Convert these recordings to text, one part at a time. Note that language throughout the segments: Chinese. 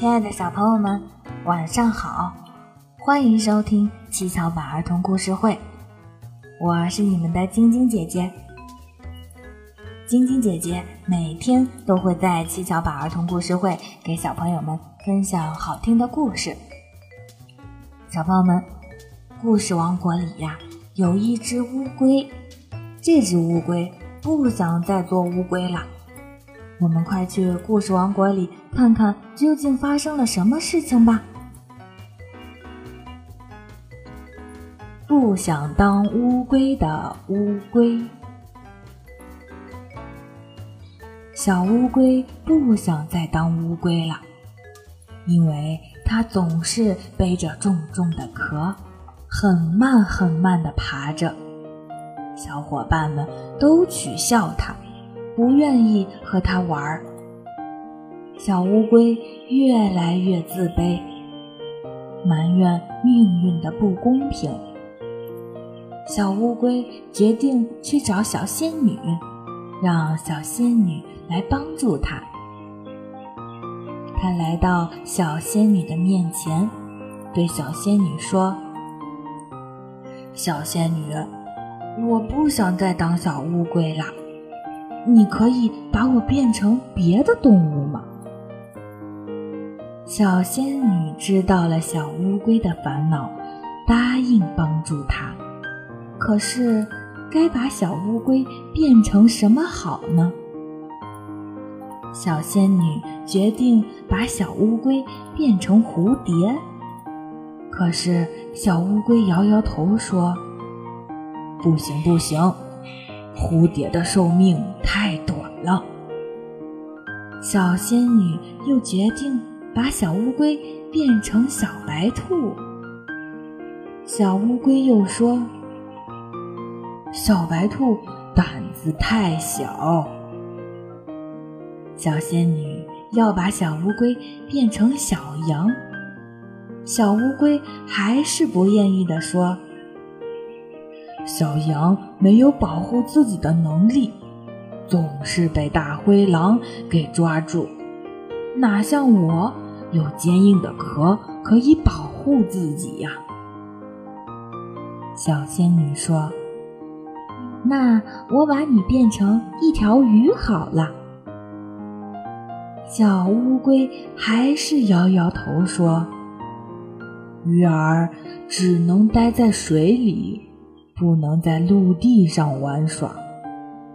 亲爱的小朋友们，晚上好！欢迎收听七巧板儿童故事会，我是你们的晶晶姐姐。晶晶姐姐每天都会在七巧板儿童故事会给小朋友们分享好听的故事。小朋友们，故事王国里呀有一只乌龟，这只乌龟不想再做乌龟了。我们快去故事王国里看看究竟发生了什么事情吧！不想当乌龟的乌龟，小乌龟不想再当乌龟了，因为它总是背着重重的壳，很慢很慢地爬着，小伙伴们都取笑它。不愿意和他玩儿，小乌龟越来越自卑，埋怨命运的不公平。小乌龟决定去找小仙女，让小仙女来帮助他。他来到小仙女的面前，对小仙女说：“小仙女，我不想再当小乌龟了。”你可以把我变成别的动物吗？小仙女知道了小乌龟的烦恼，答应帮助它。可是，该把小乌龟变成什么好呢？小仙女决定把小乌龟变成蝴蝶。可是，小乌龟摇摇头说：“不行，不行。”蝴蝶的寿命太短了。小仙女又决定把小乌龟变成小白兔。小乌龟又说：“小白兔胆子太小。”小仙女要把小乌龟变成小羊。小乌龟还是不愿意地说。小羊没有保护自己的能力，总是被大灰狼给抓住。哪像我有坚硬的壳可以保护自己呀？小仙女说：“那我把你变成一条鱼好了。”小乌龟还是摇摇头说：“鱼儿只能待在水里。”不能在陆地上玩耍，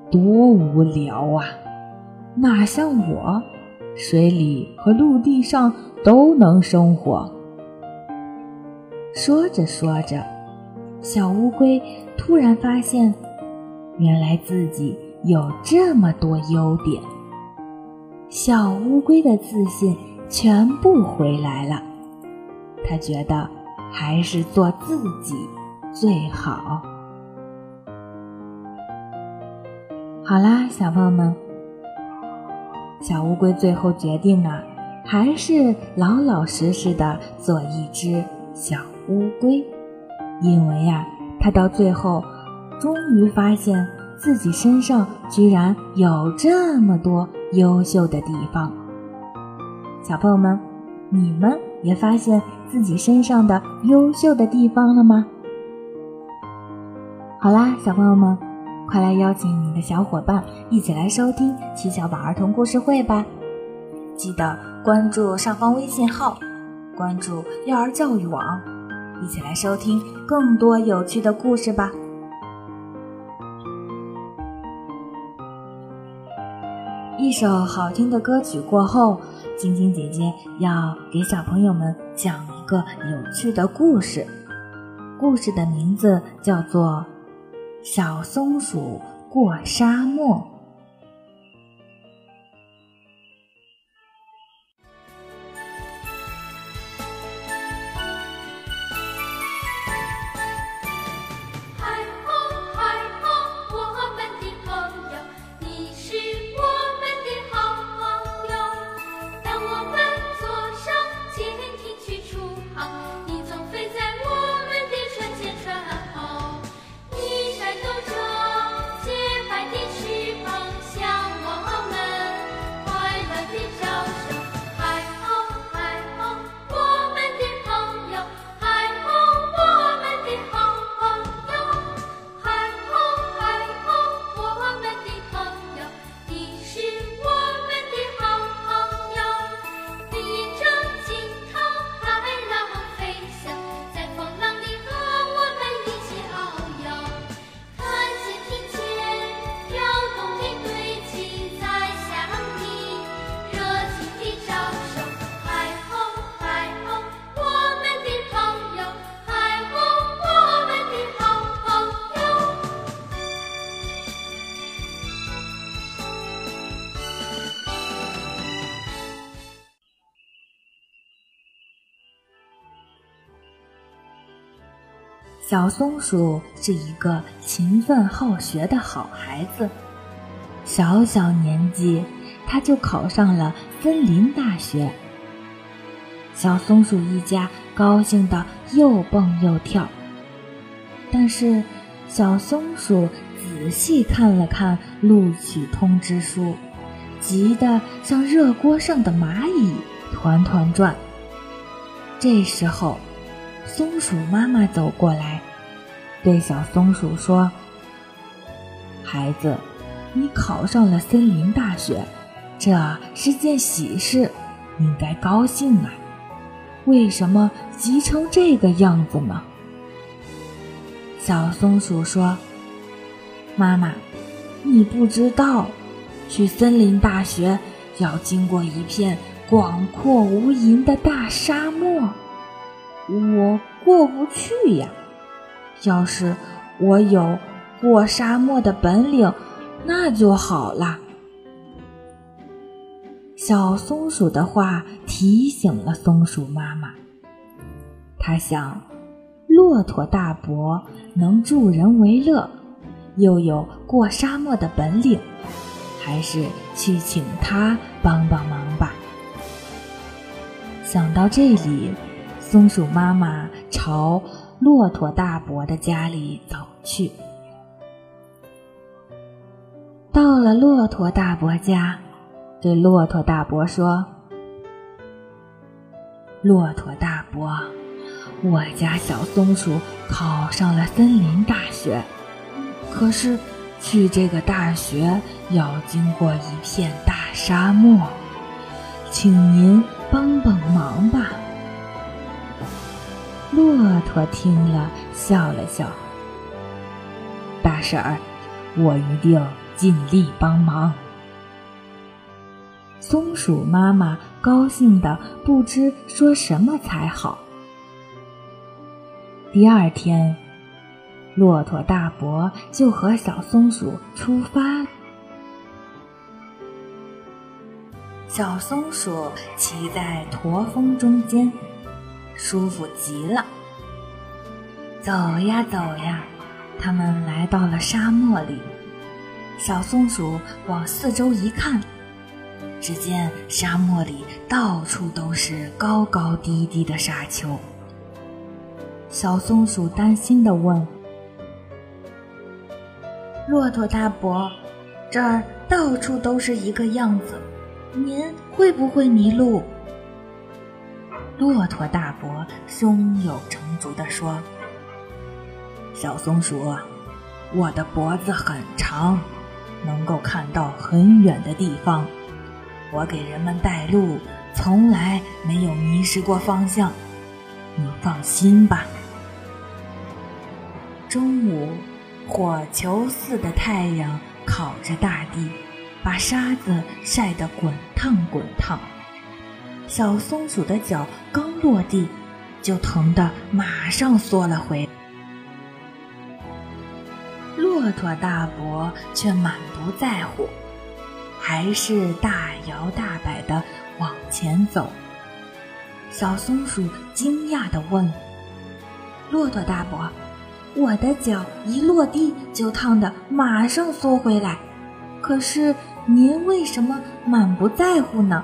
多无聊啊！哪像我，水里和陆地上都能生活。说着说着，小乌龟突然发现，原来自己有这么多优点。小乌龟的自信全部回来了，它觉得还是做自己最好。好啦，小朋友们，小乌龟最后决定啊，还是老老实实的做一只小乌龟，因为呀，它到最后终于发现自己身上居然有这么多优秀的地方。小朋友们，你们也发现自己身上的优秀的地方了吗？好啦，小朋友们。快来邀请你的小伙伴一起来收听七巧板儿童故事会吧！记得关注上方微信号，关注幼儿教育网，一起来收听更多有趣的故事吧。一首好听的歌曲过后，晶晶姐姐要给小朋友们讲一个有趣的故事，故事的名字叫做。小松鼠过沙漠。小松鼠是一个勤奋好学的好孩子，小小年纪他就考上了森林大学。小松鼠一家高兴得又蹦又跳，但是小松鼠仔细看了看录取通知书，急得像热锅上的蚂蚁，团团转。这时候。松鼠妈妈走过来，对小松鼠说：“孩子，你考上了森林大学，这是件喜事，应该高兴啊！为什么急成这个样子呢？”小松鼠说：“妈妈，你不知道，去森林大学要经过一片广阔无垠的大沙漠。”我过不去呀！要是我有过沙漠的本领，那就好啦。小松鼠的话提醒了松鼠妈妈。它想，骆驼大伯能助人为乐，又有过沙漠的本领，还是去请他帮帮忙吧。想到这里。松鼠妈妈朝骆驼大伯的家里走去。到了骆驼大伯家，对骆驼大伯说：“骆驼大伯，我家小松鼠考上了森林大学，可是去这个大学要经过一片大沙漠，请您帮帮忙吧。”骆驼听了，笑了笑。大婶儿，我一定尽力帮忙。松鼠妈妈高兴的不知说什么才好。第二天，骆驼大伯就和小松鼠出发了。小松鼠骑在驼峰中间。舒服极了。走呀走呀，他们来到了沙漠里。小松鼠往四周一看，只见沙漠里到处都是高高低低的沙丘。小松鼠担心地问：“骆驼大伯，这儿到处都是一个样子，您会不会迷路？”骆驼大伯胸有成竹地说：“小松鼠，我的脖子很长，能够看到很远的地方。我给人们带路，从来没有迷失过方向。你放心吧。”中午，火球似的太阳烤着大地，把沙子晒得滚烫滚烫。小松鼠的脚刚落地，就疼得马上缩了回。骆驼大伯却满不在乎，还是大摇大摆地往前走。小松鼠惊讶地问：“骆驼大伯，我的脚一落地就烫得马上缩回来，可是您为什么满不在乎呢？”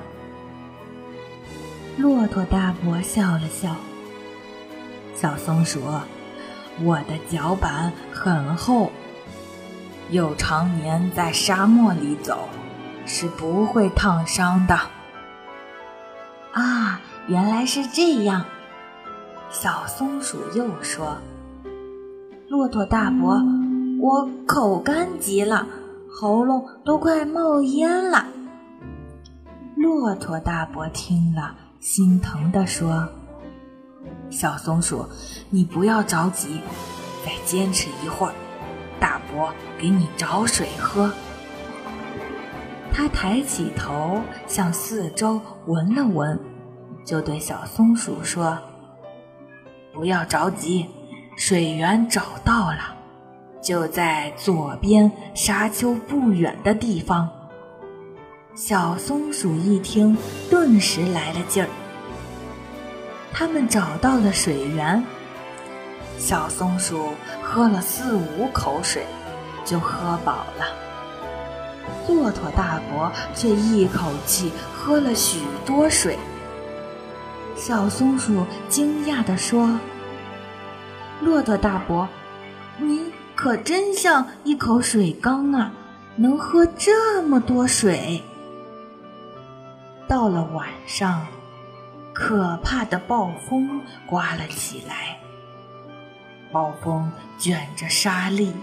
骆驼大伯笑了笑。小松鼠，我的脚板很厚，又常年在沙漠里走，是不会烫伤的。啊，原来是这样。小松鼠又说：“骆驼大伯，我口干极了，喉咙都快冒烟了。”骆驼大伯听了。心疼地说：“小松鼠，你不要着急，再坚持一会儿，大伯给你找水喝。”他抬起头向四周闻了闻，就对小松鼠说：“不要着急，水源找到了，就在左边沙丘不远的地方。”小松鼠一听，顿时来了劲儿。他们找到了水源，小松鼠喝了四五口水，就喝饱了。骆驼大伯却一口气喝了许多水。小松鼠惊讶地说：“骆驼大伯，你可真像一口水缸啊，能喝这么多水。”到了晚上，可怕的暴风刮了起来。暴风卷着沙粒，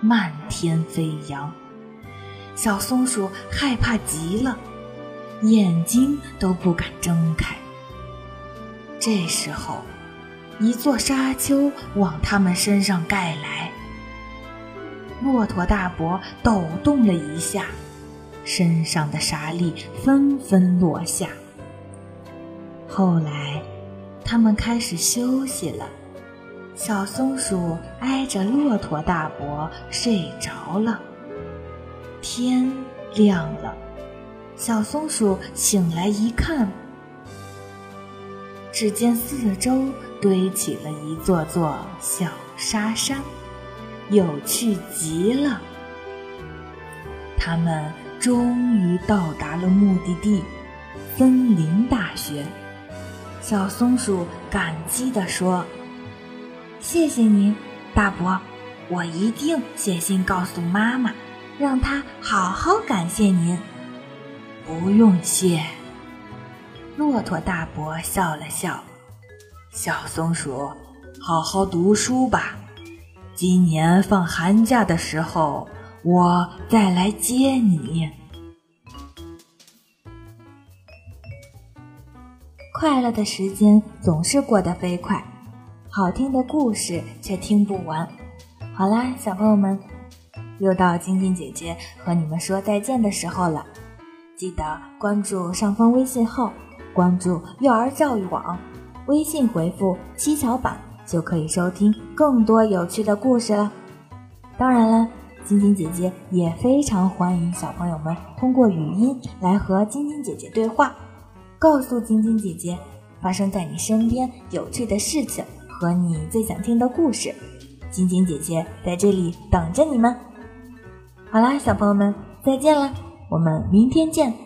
漫天飞扬。小松鼠害怕极了，眼睛都不敢睁开。这时候，一座沙丘往他们身上盖来。骆驼大伯抖动了一下，身上的沙粒纷纷落下。后来，他们开始休息了。小松鼠挨着骆驼大伯睡着了。天亮了，小松鼠醒来一看，只见四周堆起了一座座小沙山，有趣极了。他们终于到达了目的地——森林大学。小松鼠感激地说。谢谢您，大伯，我一定写信告诉妈妈，让她好好感谢您。不用谢。骆驼大伯笑了笑，小松鼠，好好读书吧。今年放寒假的时候，我再来接你。快乐的时间总是过得飞快。好听的故事却听不完。好啦，小朋友们，又到晶晶姐姐和你们说再见的时候了。记得关注上方微信号，关注幼儿教育网，微信回复“七巧板”就可以收听更多有趣的故事了。当然了，晶晶姐姐也非常欢迎小朋友们通过语音来和晶晶姐姐对话，告诉晶晶姐姐发生在你身边有趣的事情。和你最想听的故事，晶晶姐姐在这里等着你们。好啦，小朋友们，再见啦，我们明天见。